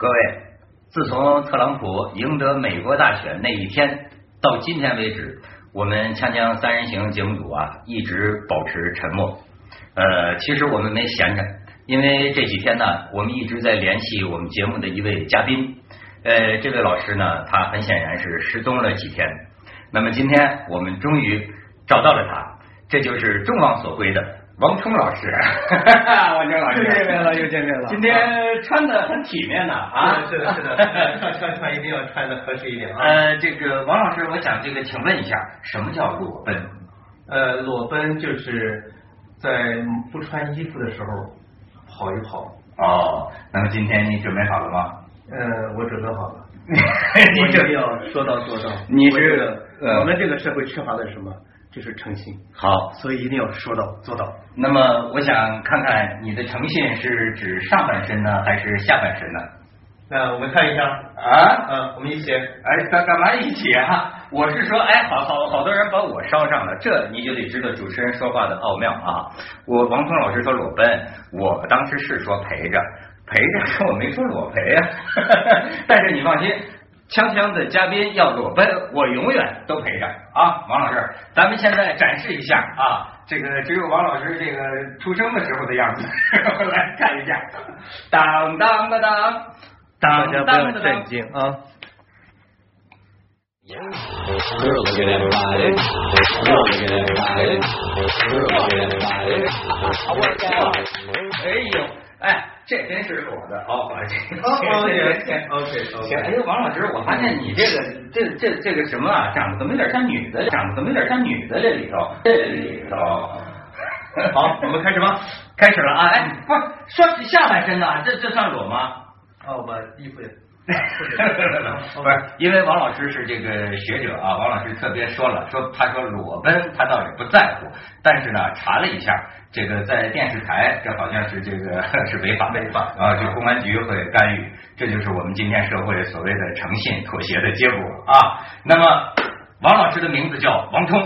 各位，自从特朗普赢得美国大选那一天到今天为止，我们锵锵三人行节目组啊一直保持沉默。呃，其实我们没闲着，因为这几天呢，我们一直在联系我们节目的一位嘉宾。呃，这位老师呢，他很显然是失踪了几天。那么今天我们终于找到了他，这就是众望所归的王冲老师。王冲老师又见面了，又见面了。今天穿的很体面呢啊！是的，是的，穿穿穿一定要穿的合适一点啊。呃，这个王老师，我想这个，请问一下，什么叫裸奔？呃，裸奔就是在不穿衣服的时候跑一跑。哦，那么今天你准备好了吗？呃，我准备好了。你这要说到做到。你这个，我们这个社会缺乏的是什么？就是诚信。好，所以一定要说到做到。那么，我想看看你的诚信是指上半身呢，还是下半身呢？那我们看一下啊，嗯，我们一起。哎，干干嘛一起啊？我是说，哎，好好好多人把我捎上了，这你就得知道主持人说话的奥妙啊。我王峰老师说裸奔，我当时是说陪着。陪着，我没说裸陪啊，但是你放心，锵锵的嘉宾要裸奔，我永远都陪着啊。王老师，咱们现在展示一下啊，这个只有王老师这个出生的时候的样子，来看一下，当当当当，大家不要震惊啊。哎呦，哎。这真是我的哦，这个行，OK，行。哎呦，王老师，我发现你这个这这这个什么啊，长得怎么有点像女的？长得怎么有点像女的？这里头，这里头。好，我们开始吧。开始了啊！哎，不是说下半身呢？这这算裸吗？哦，把衣服也。不是，因为王老师是这个学者啊，王老师特别说了，说他说裸奔他倒也不在乎，但是呢，查了一下，这个在电视台这好像是这个 是违法违法啊，就公安局会干预，这就是我们今天社会所谓的诚信妥协的结果啊。那么王老师的名字叫王通，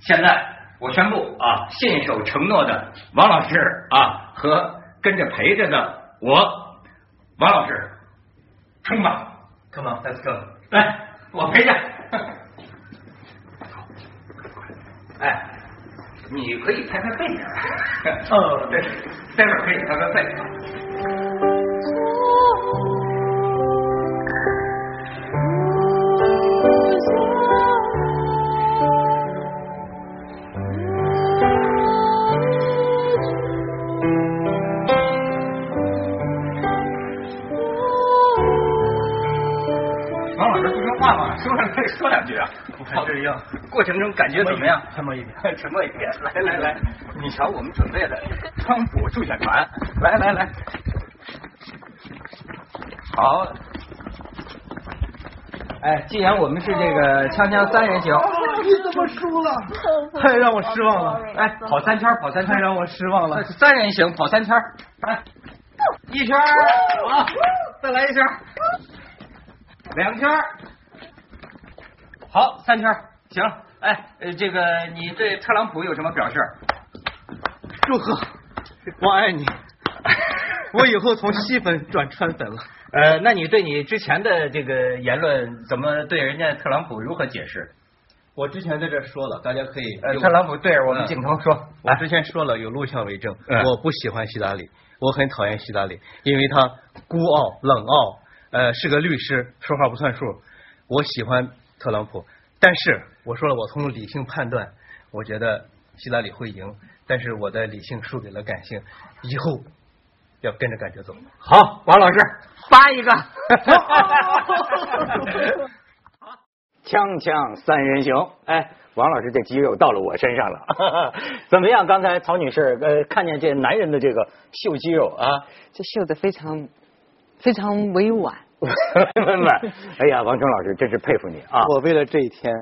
现在我宣布啊，信守承诺的王老师啊和跟着陪着的我王老师。Come on, come on, let's go，来，我陪着。哎，你可以拍拍背。哦，对，待会儿可以拍拍背。以说两句啊，好这样。过程中感觉怎么样？沉默一点，沉默一点。来来来，你瞧我们准备的川普助选团，来来来，好。哎，既然我们是这个锵锵三人行，你怎么输了？太 让我失望了。哎，跑三圈，跑三圈，让我失望了。三人行，跑三圈，来，一圈，好，再来一圈，两圈。好，三圈行。哎，这个你对特朗普有什么表示？祝贺，我爱你。我以后从吸粉转川粉了。呃，那你对你之前的这个言论，怎么对人家特朗普如何解释？我之前在这说了，大家可以。呃，特朗普对着我们镜头说，我之前说了，有录像为证。我不喜欢希拉里，我很讨厌希拉里，因为他孤傲冷傲，呃，是个律师，说话不算数。我喜欢。特朗普，但是我说了，我从理性判断，我觉得希拉里会赢，但是我的理性输给了感性，以后要跟着感觉走。好，王老师 发一个，锵锵三人行，哎，王老师这肌肉到了我身上了，怎么样？刚才曹女士呃，看见这男人的这个秀肌肉啊，这秀的非常非常委婉。哎呀，王成老师真是佩服你啊！我为了这一天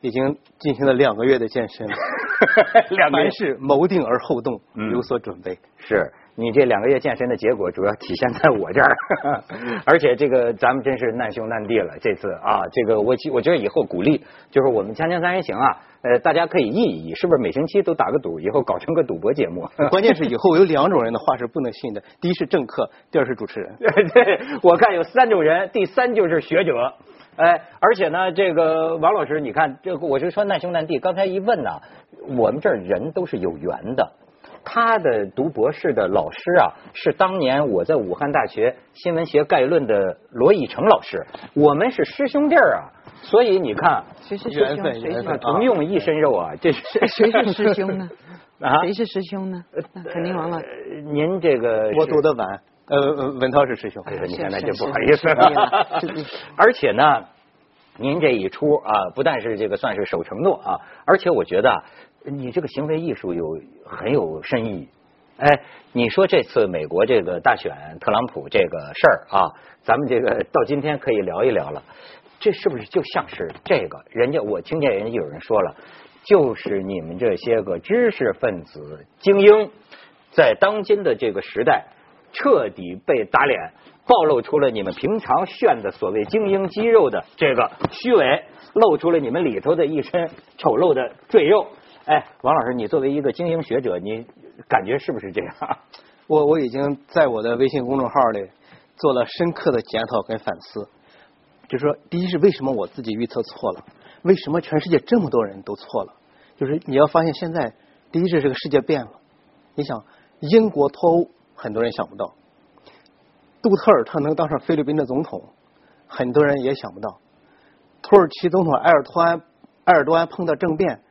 已经进行了两个月的健身，两个凡事谋定而后动，有所准备。是你这两个月健身的结果主要体现在我这儿，而且这个咱们真是难兄难弟了。这次啊，这个我我觉得以后鼓励就是我们《锵锵三人行》啊，呃，大家可以议一议，是不是每星期都打个赌，以后搞成个赌博节目？关键是以后有两种人的话是不能信的，第一是政客，第二是主持人。对，我看有三种人，第三就是学者。哎，而且呢，这个王老师，你看，这个我就说难兄难弟。刚才一问呢，我们这儿人都是有缘的。他的读博士的老师啊，是当年我在武汉大学新闻学概论的罗以成老师。我们是师兄弟儿啊，所以你看，谁是师缘兄？谁是分缘分同用一身肉啊，这是谁是师兄呢？啊谁是师兄呢？那肯定王老师。呃您这个我读的晚，呃，呃文涛是师兄。哎呦，你看那是就不好意思了。而且呢，您这一出啊，不但是这个算是守承诺啊，而且我觉得啊你这个行为艺术有很有深意。哎，你说这次美国这个大选，特朗普这个事儿啊，咱们这个到今天可以聊一聊了。这是不是就像是这个？人家我听见人家有人说了，就是你们这些个知识分子精英，在当今的这个时代，彻底被打脸，暴露出了你们平常炫的所谓精英肌肉的这个虚伪，露出了你们里头的一身丑陋的赘肉。哎，王老师，你作为一个精英学者，你感觉是不是这样？我我已经在我的微信公众号里做了深刻的检讨跟反思，就说，第一是为什么我自己预测错了，为什么全世界这么多人都错了？就是你要发现现在，第一是这个世界变了，你想英国脱欧，很多人想不到，杜特尔特能当上菲律宾的总统，很多人也想不到，土耳其总统埃尔托安埃尔多安碰到政变，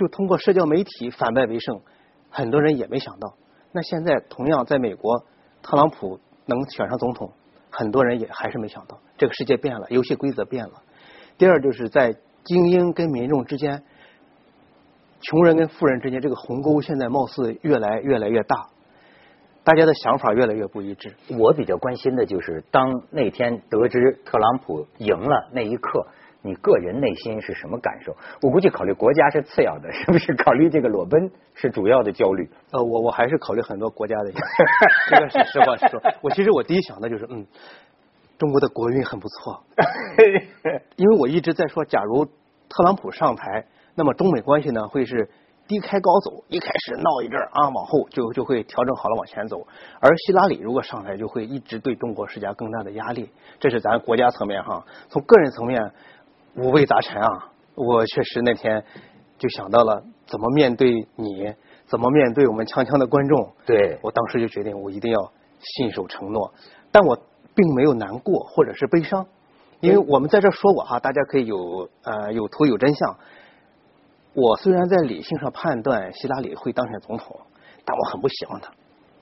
就通过社交媒体反败为胜，很多人也没想到。那现在同样在美国，特朗普能选上总统，很多人也还是没想到。这个世界变了，游戏规则变了。第二就是在精英跟民众之间，穷人跟富人之间，这个鸿沟现在貌似越来越来越大，大家的想法越来越不一致。我比较关心的就是，当那天得知特朗普赢了那一刻，你个人内心是什么感受？我估计考虑国家是次要的，是不是？考虑这个裸奔是主要的焦虑。呃，我我还是考虑很多国家的，这个是实话实说。我其实我第一想的就是，嗯，中国的国运很不错，因为我一直在说，假如特朗普上台，那么中美关系呢会是低开高走，一开始闹一阵儿啊，往后就就会调整好了往前走。而希拉里如果上台，就会一直对中国施加更大的压力。这是咱国家层面哈，从个人层面五味杂陈啊。我确实那天就想到了怎么面对你，怎么面对我们锵锵的观众。对我当时就决定，我一定要信守承诺。但我并没有难过或者是悲伤，因为我们在这说过哈，大家可以有呃有图有真相。我虽然在理性上判断希拉里会当选总统，但我很不喜欢他。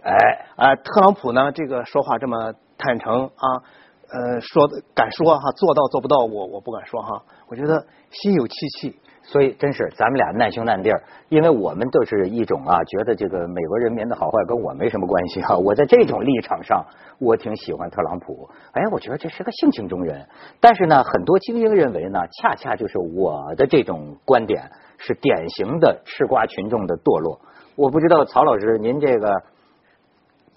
哎，啊，特朗普呢，这个说话这么坦诚啊，呃，说敢说哈，做到做不到，我我不敢说哈。我觉得心有戚戚。所以真是咱们俩难兄难弟儿，因为我们都是一种啊，觉得这个美国人民的好坏跟我没什么关系啊。我在这种立场上，我挺喜欢特朗普。哎，我觉得这是个性情中人。但是呢，很多精英认为呢，恰恰就是我的这种观点是典型的吃瓜群众的堕落。我不知道曹老师您这个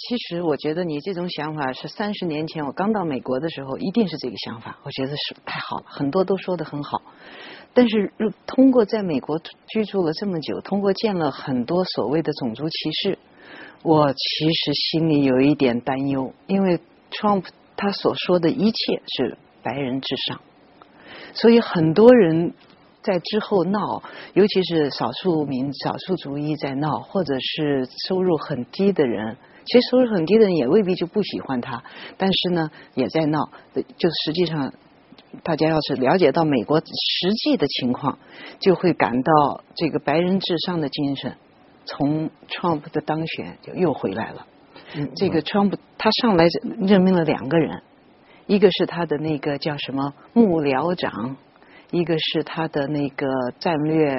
其实我觉得你这种想法是三十年前我刚到美国的时候一定是这个想法，我觉得是太好了，很多都说的很好。但是如通过在美国居住了这么久，通过见了很多所谓的种族歧视，我其实心里有一点担忧，因为 Trump 他所说的一切是白人至上，所以很多人在之后闹，尤其是少数民少数族裔在闹，或者是收入很低的人。其实收入很低的人也未必就不喜欢他，但是呢，也在闹。就实际上，大家要是了解到美国实际的情况，就会感到这个白人至上的精神，从 Trump 的当选就又回来了。这个 Trump 他上来任命了两个人，一个是他的那个叫什么幕僚长，一个是他的那个战略。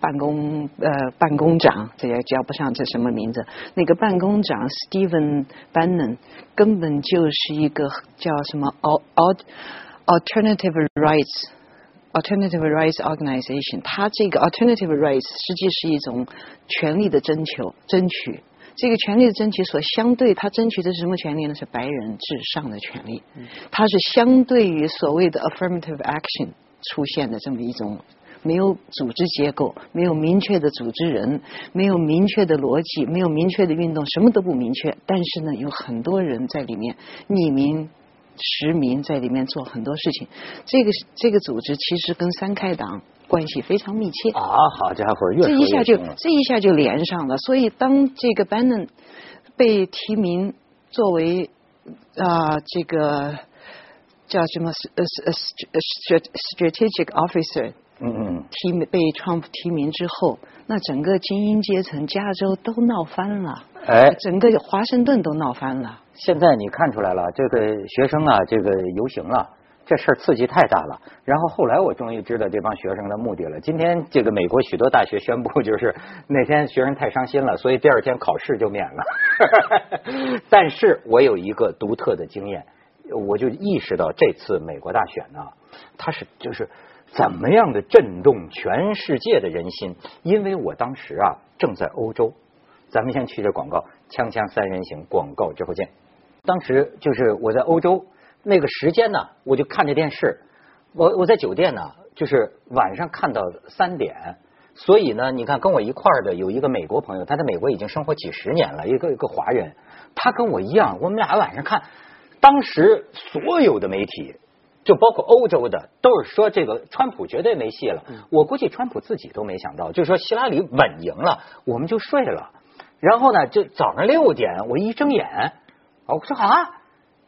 办公呃，办公长这也叫不上这什么名字。那个办公长 Steven Bannon 根本就是一个叫什么 Al Alternative Rights Alternative Rights Organization。它这个 Alternative Rights 实际是一种权利的征求、争取。这个权利的争取所相对，他争取的是什么权利呢？是白人至上的权利。它是相对于所谓的 affirmative action 出现的这么一种。没有组织结构，没有明确的组织人，没有明确的逻辑，没有明确的运动，什么都不明确。但是呢，有很多人在里面匿名、实名在里面做很多事情。这个这个组织其实跟三开党关系非常密切啊！好家伙，越这一下就这一下就连上了。所以当这个 Bannon 被提名作为啊这个叫什么呃呃 strategic officer。嗯嗯，提名被 Trump 提名之后，那整个精英阶层，加州都闹翻了，哎，整个华盛顿都闹翻了。现在你看出来了，这个学生啊，这个游行啊，这事儿刺激太大了。然后后来我终于知道这帮学生的目的了。今天这个美国许多大学宣布，就是那天学生太伤心了，所以第二天考试就免了。但是我有一个独特的经验，我就意识到这次美国大选呢，它是就是。怎么样的震动全世界的人心？因为我当时啊正在欧洲，咱们先去这广告，锵锵三人行广告之后见。当时就是我在欧洲那个时间呢，我就看着电视，我我在酒店呢，就是晚上看到三点，所以呢，你看跟我一块儿的有一个美国朋友，他在美国已经生活几十年了，一个一个华人，他跟我一样，我们俩晚上看，当时所有的媒体。就包括欧洲的，都是说这个川普绝对没戏了。我估计川普自己都没想到，就是说希拉里稳赢了，我们就睡了。然后呢，就早上六点我一睁眼，我说啊，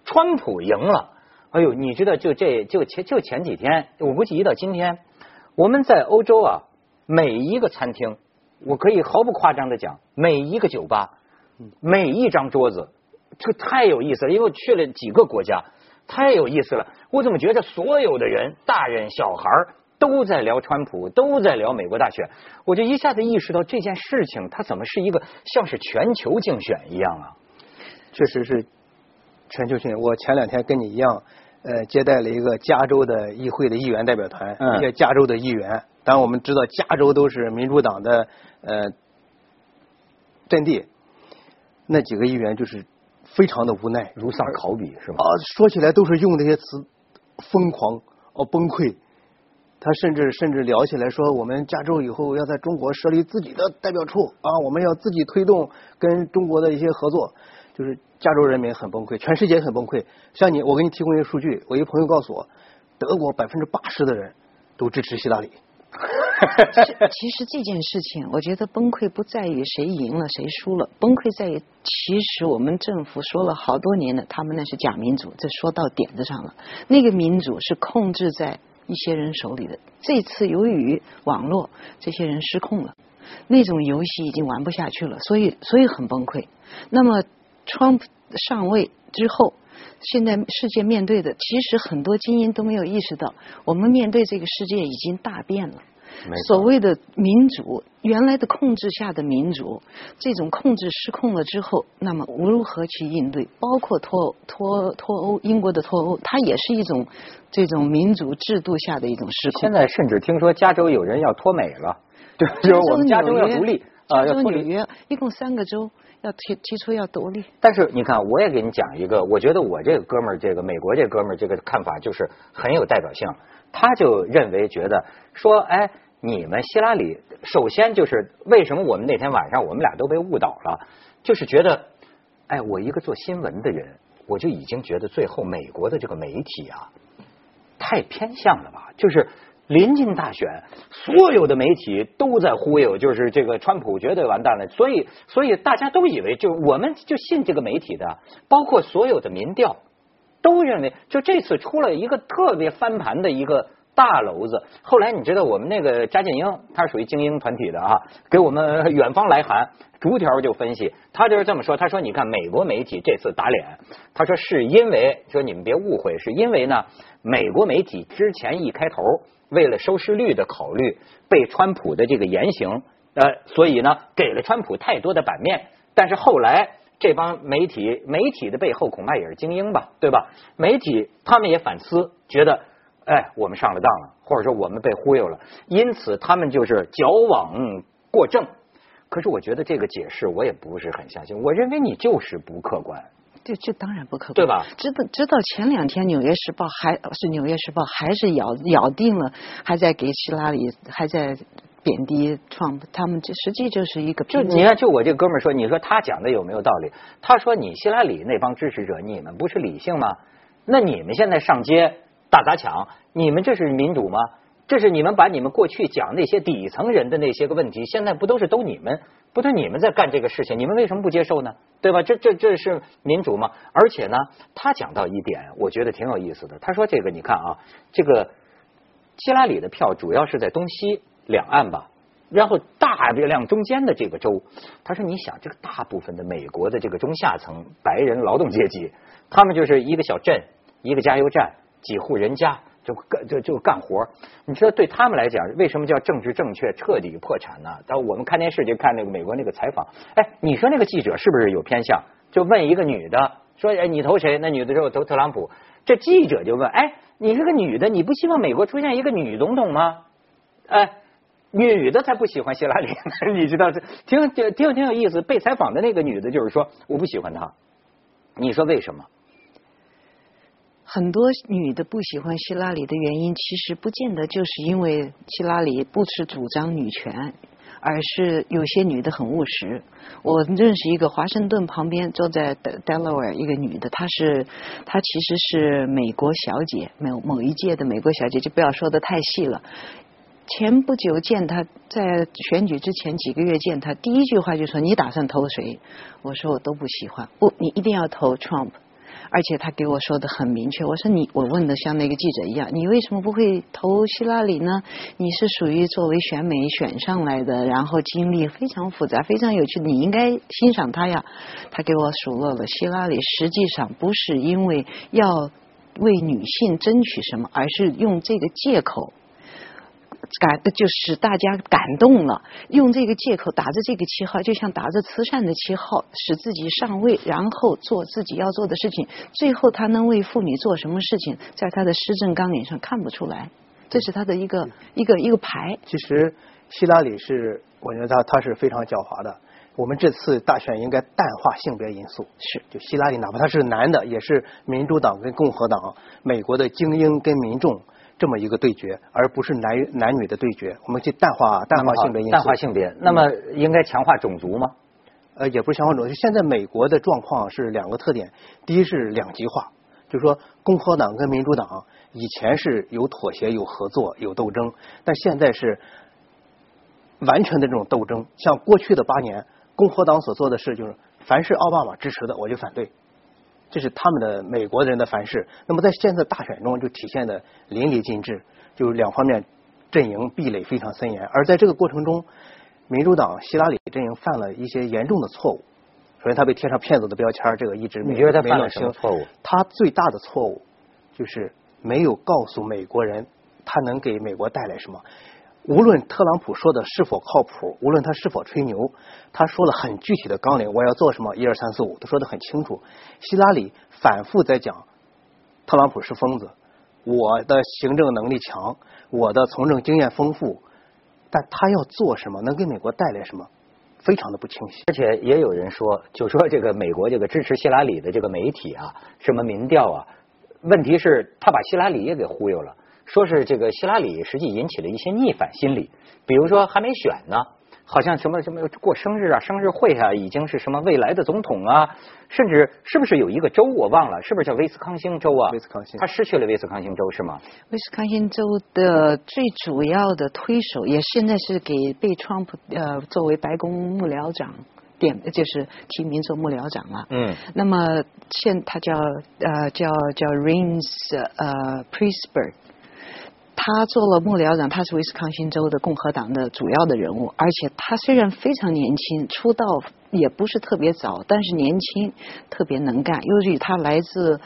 川普赢了。哎呦，你知道就这就前就前几天，我估计一到今天，我们在欧洲啊，每一个餐厅，我可以毫不夸张的讲，每一个酒吧，每一张桌子，这太有意思了，因为我去了几个国家。太有意思了，我怎么觉得所有的人，大人小孩都在聊川普，都在聊美国大选？我就一下子意识到这件事情，它怎么是一个像是全球竞选一样啊？确实是全球竞选。我前两天跟你一样，呃，接待了一个加州的议会的议员代表团，一些加州的议员。当然我们知道，加州都是民主党的呃阵地，那几个议员就是。非常的无奈，如丧考妣是吧？啊，说起来都是用那些词，疯狂哦崩溃。他甚至甚至聊起来说，我们加州以后要在中国设立自己的代表处啊，我们要自己推动跟中国的一些合作。就是加州人民很崩溃，全世界很崩溃。像你，我给你提供一个数据，我一朋友告诉我，德国百分之八十的人都支持希拉里。其实这件事情，我觉得崩溃不在于谁赢了谁输了，崩溃在于其实我们政府说了好多年的，他们那是假民主，这说到点子上了。那个民主是控制在一些人手里的，这次由于网络，这些人失控了，那种游戏已经玩不下去了，所以所以很崩溃。那么，Trump 上位之后，现在世界面对的，其实很多精英都没有意识到，我们面对这个世界已经大变了。所谓的民主，原来的控制下的民主，这种控制失控了之后，那么如何去应对？包括脱脱脱欧，英国的脱欧，它也是一种这种民主制度下的一种失控。现在甚至听说加州有人要脱美了，就是我们加州要独立啊，要脱离。一共三个州要提提出要独立。但是你看，我也给你讲一个，我觉得我这个哥们儿，这个美国这哥们儿，这个看法就是很有代表性。他就认为觉得说，哎。你们希拉里，首先就是为什么我们那天晚上我们俩都被误导了？就是觉得，哎，我一个做新闻的人，我就已经觉得最后美国的这个媒体啊，太偏向了吧？就是临近大选，所有的媒体都在忽悠，就是这个川普绝对完蛋了。所以，所以大家都以为，就我们就信这个媒体的，包括所有的民调都认为，就这次出了一个特别翻盘的一个。大篓子。后来你知道我们那个扎建英，他是属于精英团体的啊，给我们远方来函，逐条就分析。他就是这么说，他说：“你看美国媒体这次打脸，他说是因为说你们别误会，是因为呢，美国媒体之前一开头为了收视率的考虑，被川普的这个言行，呃，所以呢给了川普太多的版面。但是后来这帮媒体，媒体的背后恐怕也是精英吧，对吧？媒体他们也反思，觉得。”哎，我们上了当了，或者说我们被忽悠了，因此他们就是矫枉过正，可是我觉得这个解释我也不是很相信。我认为你就是不客观。这这当然不客观，对吧？直到直到前两天，《纽约时报》还是《纽约时报》还是咬咬定了，还在给希拉里还在贬低 Trump，他们这实际就是一个。就你看，就我这哥们儿说，你说他讲的有没有道理？他说你希拉里那帮支持者，你们不是理性吗？那你们现在上街大砸抢，你们这是民主吗？这是你们把你们过去讲那些底层人的那些个问题，现在不都是都你们？不都你们在干这个事情，你们为什么不接受呢？对吧？这这这是民主吗？而且呢，他讲到一点，我觉得挺有意思的。他说：“这个你看啊，这个希拉里的票主要是在东西两岸吧，然后大月亮中间的这个州。他说，你想，这个大部分的美国的这个中下层白人劳动阶级，他们就是一个小镇，一个加油站，几户人家。”就干就就干活你知道对他们来讲，为什么叫政治正确彻底破产呢？但我们看电视就看那个美国那个采访，哎，你说那个记者是不是有偏向？就问一个女的说，哎，你投谁？那女的说我投特朗普。这记者就问，哎，你是个女的，你不希望美国出现一个女总统吗？哎，女的才不喜欢希拉里，你知道这挺挺挺挺有意思。被采访的那个女的就是说，我不喜欢她。你说为什么？很多女的不喜欢希拉里的原因，其实不见得就是因为希拉里不是主张女权，而是有些女的很务实。我认识一个华盛顿旁边坐在 Delaware 一个女的，她是她其实是美国小姐，某某一届的美国小姐，就不要说的太细了。前不久见他，在选举之前几个月见他，第一句话就说：“你打算投谁？”我说：“我都不喜欢。”不，你一定要投 Trump。而且他给我说的很明确，我说你，我问的像那个记者一样，你为什么不会投希拉里呢？你是属于作为选美选上来的，然后经历非常复杂、非常有趣，你应该欣赏他呀。他给我数落了希拉里，实际上不是因为要为女性争取什么，而是用这个借口。感就使大家感动了，用这个借口打着这个旗号，就像打着慈善的旗号，使自己上位，然后做自己要做的事情。最后他能为妇女做什么事情，在他的施政纲领上看不出来。这是他的一个一个一个牌。其实希拉里是，我觉得他他是非常狡猾的。我们这次大选应该淡化性别因素。是，就希拉里，哪怕他是男的，也是民主党跟共和党，美国的精英跟民众。这么一个对决，而不是男男女的对决。我们去淡化淡化性别因素。淡化性别，那么应该强化种族吗？呃，也不是强化种族。现在美国的状况是两个特点：第一是两极化，就是说共和党跟民主党以前是有妥协、有合作、有斗争，但现在是完全的这种斗争。像过去的八年，共和党所做的事就是，凡是奥巴马支持的，我就反对。这是他们的美国人的凡事。那么在现在大选中就体现的淋漓尽致，就是两方面阵营壁垒非常森严。而在这个过程中，民主党希拉里阵营犯了一些严重的错误。首先，他被贴上骗子的标签，这个一直你觉得他犯了什么错误？他最大的错误就是没有告诉美国人他能给美国带来什么。无论特朗普说的是否靠谱，无论他是否吹牛，他说了很具体的纲领，我要做什么，一二三四五，都说的很清楚。希拉里反复在讲，特朗普是疯子，我的行政能力强，我的从政经验丰富，但他要做什么，能给美国带来什么，非常的不清晰。而且也有人说，就说这个美国这个支持希拉里的这个媒体啊，什么民调啊，问题是他把希拉里也给忽悠了。说是这个希拉里实际引起了一些逆反心理，比如说还没选呢，好像什么什么过生日啊、生日会啊，已经是什么未来的总统啊，甚至是不是有一个州我忘了，是不是叫威斯康星州啊？威斯康星，他失去了威斯康星州是吗？威斯康星州的最主要的推手，也现在是给被川普呃作为白宫幕僚长点，就是提名做幕僚长了。嗯。那么现他叫呃叫叫 Rains 呃 Priestberg。他做了幕僚长，他是威斯康星州的共和党的主要的人物，而且他虽然非常年轻，出道也不是特别早，但是年轻特别能干。由于他来自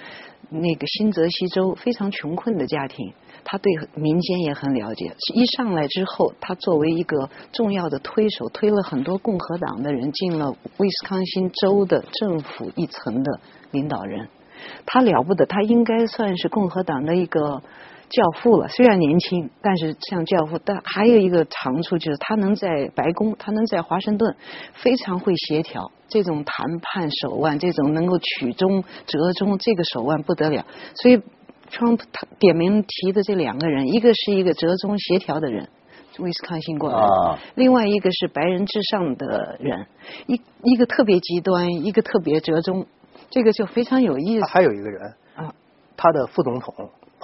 那个新泽西州非常穷困的家庭，他对民间也很了解。一上来之后，他作为一个重要的推手，推了很多共和党的人进了威斯康星州的政府一层的领导人。他了不得，他应该算是共和党的一个。教父了。虽然年轻，但是像教父。但还有一个长处就是他能在白宫，他能在华盛顿非常会协调这种谈判手腕，这种能够曲中折中这个手腕不得了。所以，川普他点名提的这两个人，一个是一个折中协调的人。威斯康星过来，另外一个是白人至上的人，一一个特别极端，一个特别折中，这个就非常有意思。还有一个人啊，他的副总统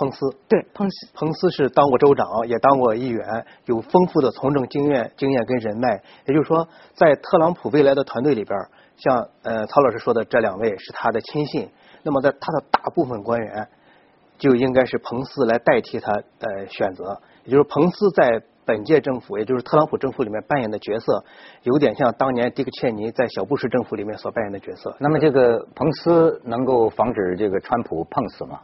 彭斯，对，彭斯，彭斯是当过州长，也当过议员，有丰富的从政经验、经验跟人脉。也就是说，在特朗普未来的团队里边，像呃曹老师说的这两位是他的亲信，那么在他的大部分官员就应该是彭斯来代替他呃选择，也就是彭斯在。本届政府，也就是特朗普政府里面扮演的角色，有点像当年迪克切尼在小布什政府里面所扮演的角色。那么，这个彭斯能够防止这个川普碰死吗？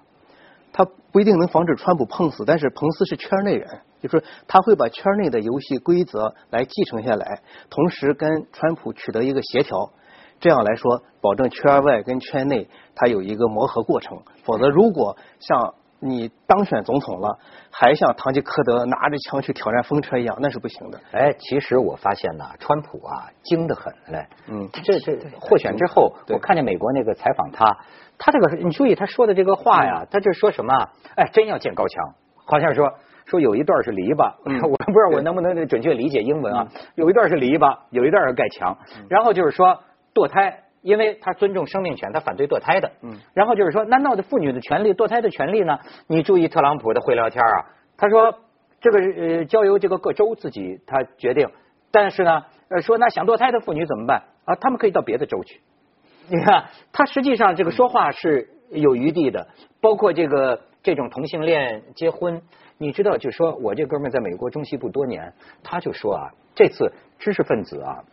他不一定能防止川普碰死，但是彭斯是圈内人，就是他会把圈内的游戏规则来继承下来，同时跟川普取得一个协调，这样来说，保证圈外跟圈内他有一个磨合过程。否则，如果像你当选总统了，还像堂吉诃德拿着枪去挑战风车一样，那是不行的。哎，其实我发现呢，川普啊精得很嘞。嗯，这这获选之后，我看见美国那个采访他，他这个你注意他说的这个话呀，他这说什么？哎，真要建高墙，好像说说有一段是篱笆，我不知道我能不能准确理解英文啊？有一段是篱笆，有一段是盖墙，然后就是说堕胎。因为他尊重生命权，他反对堕胎的。嗯，然后就是说，难道的妇女的权利、堕胎的权利呢？你注意特朗普的会聊天啊，他说这个呃交由这个各州自己他决定，但是呢，呃说那想堕胎的妇女怎么办啊？他们可以到别的州去。你看，他实际上这个说话是有余地的，包括这个这种同性恋结婚，你知道，就说我这哥们在美国中西部多年，他就说啊，这次知识分子啊。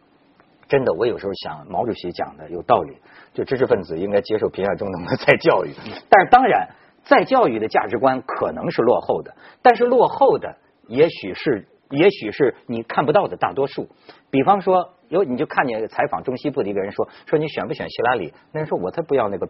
真的，我有时候想，毛主席讲的有道理，就知识分子应该接受贫下中农的再教育。但是当然，再教育的价值观可能是落后的，但是落后的也许是，也许是你看不到的大多数。比方说，有你就看见采访中西部的一个人说，说你选不选希拉里？那人说我才不要那个。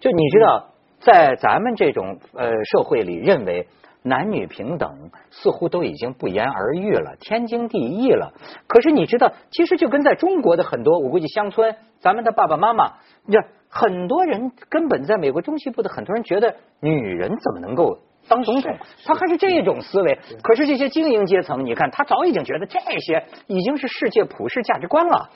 就你知道，在咱们这种呃社会里，认为。男女平等似乎都已经不言而喻了，天经地义了。可是你知道，其实就跟在中国的很多，我估计乡村，咱们的爸爸妈妈，这很多人根本在美国中西部的很多人觉得，女人怎么能够？当总统，他还是这种思维。可是这些精英阶层，你看，他早已经觉得这些已经是世界普世价值观了。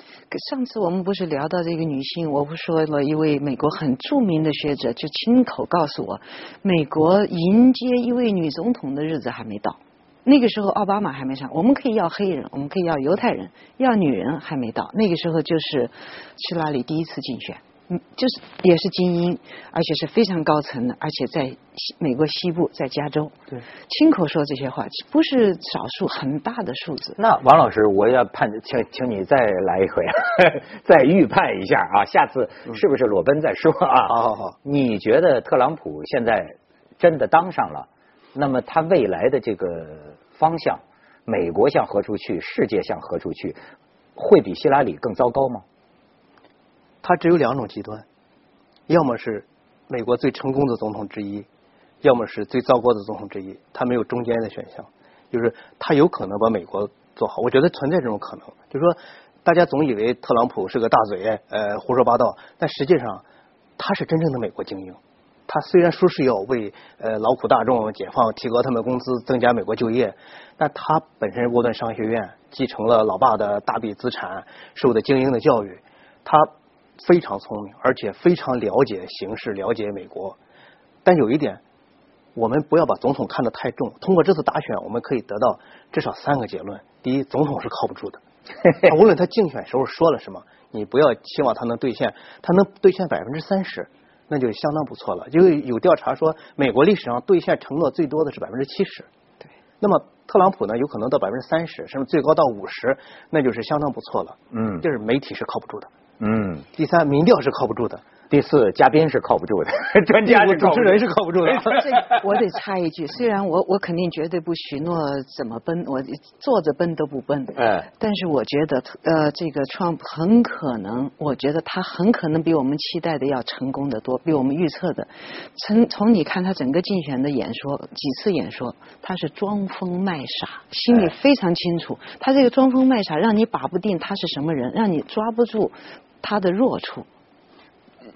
上次我们不是聊到这个女性，我不说了一位美国很著名的学者，就亲口告诉我，美国迎接一位女总统的日子还没到。那个时候奥巴马还没上，我们可以要黑人，我们可以要犹太人，要女人还没到。那个时候就是希拉里第一次竞选。嗯，就是也是精英，而且是非常高层的，而且在美国西部，在加州，对，亲口说这些话，不是少数，很大的数字。那王老师，我要判，请请你再来一回，再预判一下啊，下次是不是裸奔再说啊？好好好，你觉得特朗普现在真的当上了，那么他未来的这个方向，美国向何处去，世界向何处去，会比希拉里更糟糕吗？他只有两种极端，要么是美国最成功的总统之一，要么是最糟糕的总统之一。他没有中间的选项，就是他有可能把美国做好。我觉得存在这种可能，就是说大家总以为特朗普是个大嘴，呃，胡说八道，但实际上他是真正的美国精英。他虽然说是要为呃劳苦大众解放、提高他们工资、增加美国就业，但他本身沃顿商学院继承了老爸的大笔资产，受的精英的教育，他。非常聪明，而且非常了解形势，了解美国。但有一点，我们不要把总统看得太重。通过这次大选，我们可以得到至少三个结论：第一，总统是靠不住的。无论他竞选时候说了什么，你不要期望他能兑现。他能兑现百分之三十，那就相当不错了。因为有调查说，美国历史上兑现承诺最多的是百分之七十。对。那么特朗普呢，有可能到百分之三十，甚至最高到五十，那就是相当不错了。嗯。就是媒体是靠不住的。嗯，第三，民调是靠不住的。第四，嘉宾是靠不住的，专家是主持人是靠不住的。我得插一句，虽然我我肯定绝对不许诺怎么奔，我坐着奔都不奔。哎，但是我觉得呃，这个 Trump 很可能，我觉得他很可能比我们期待的要成功的多，比我们预测的。从从你看他整个竞选的演说，几次演说，他是装疯卖傻，心里非常清楚。他这个装疯卖傻，让你把不定他是什么人，让你抓不住他的弱处。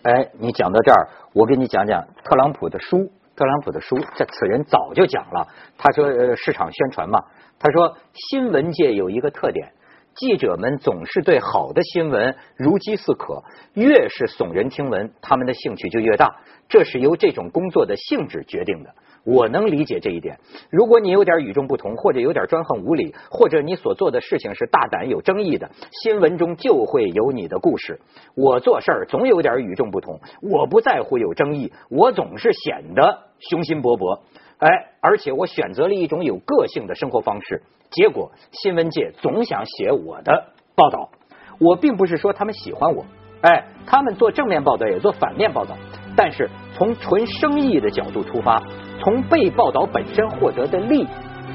哎，你讲到这儿，我给你讲讲特朗普的书。特朗普的书，这此人早就讲了。他说，呃，市场宣传嘛。他说，新闻界有一个特点，记者们总是对好的新闻如饥似渴，越是耸人听闻，他们的兴趣就越大。这是由这种工作的性质决定的。我能理解这一点。如果你有点与众不同，或者有点专横无理，或者你所做的事情是大胆有争议的，新闻中就会有你的故事。我做事儿总有点与众不同，我不在乎有争议，我总是显得雄心勃勃。哎，而且我选择了一种有个性的生活方式，结果新闻界总想写我的报道。我并不是说他们喜欢我，哎，他们做正面报道也做反面报道，但是从纯生意的角度出发。从被报道本身获得的利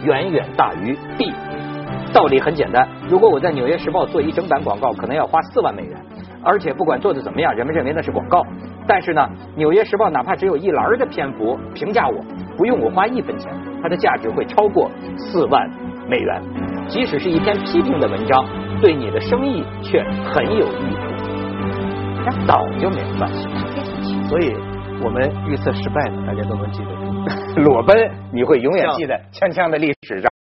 远远大于弊，道理很简单。如果我在《纽约时报》做一整版广告，可能要花四万美元，而且不管做的怎么样，人们认为那是广告。但是呢，《纽约时报》哪怕只有一栏的篇幅评价我，不用我花一分钱，它的价值会超过四万美元。即使是一篇批评的文章，对你的生意却很有益处。他早就明白，所以我们预测失败的，大家都能记得。裸奔，你会永远记得锵锵的历史上。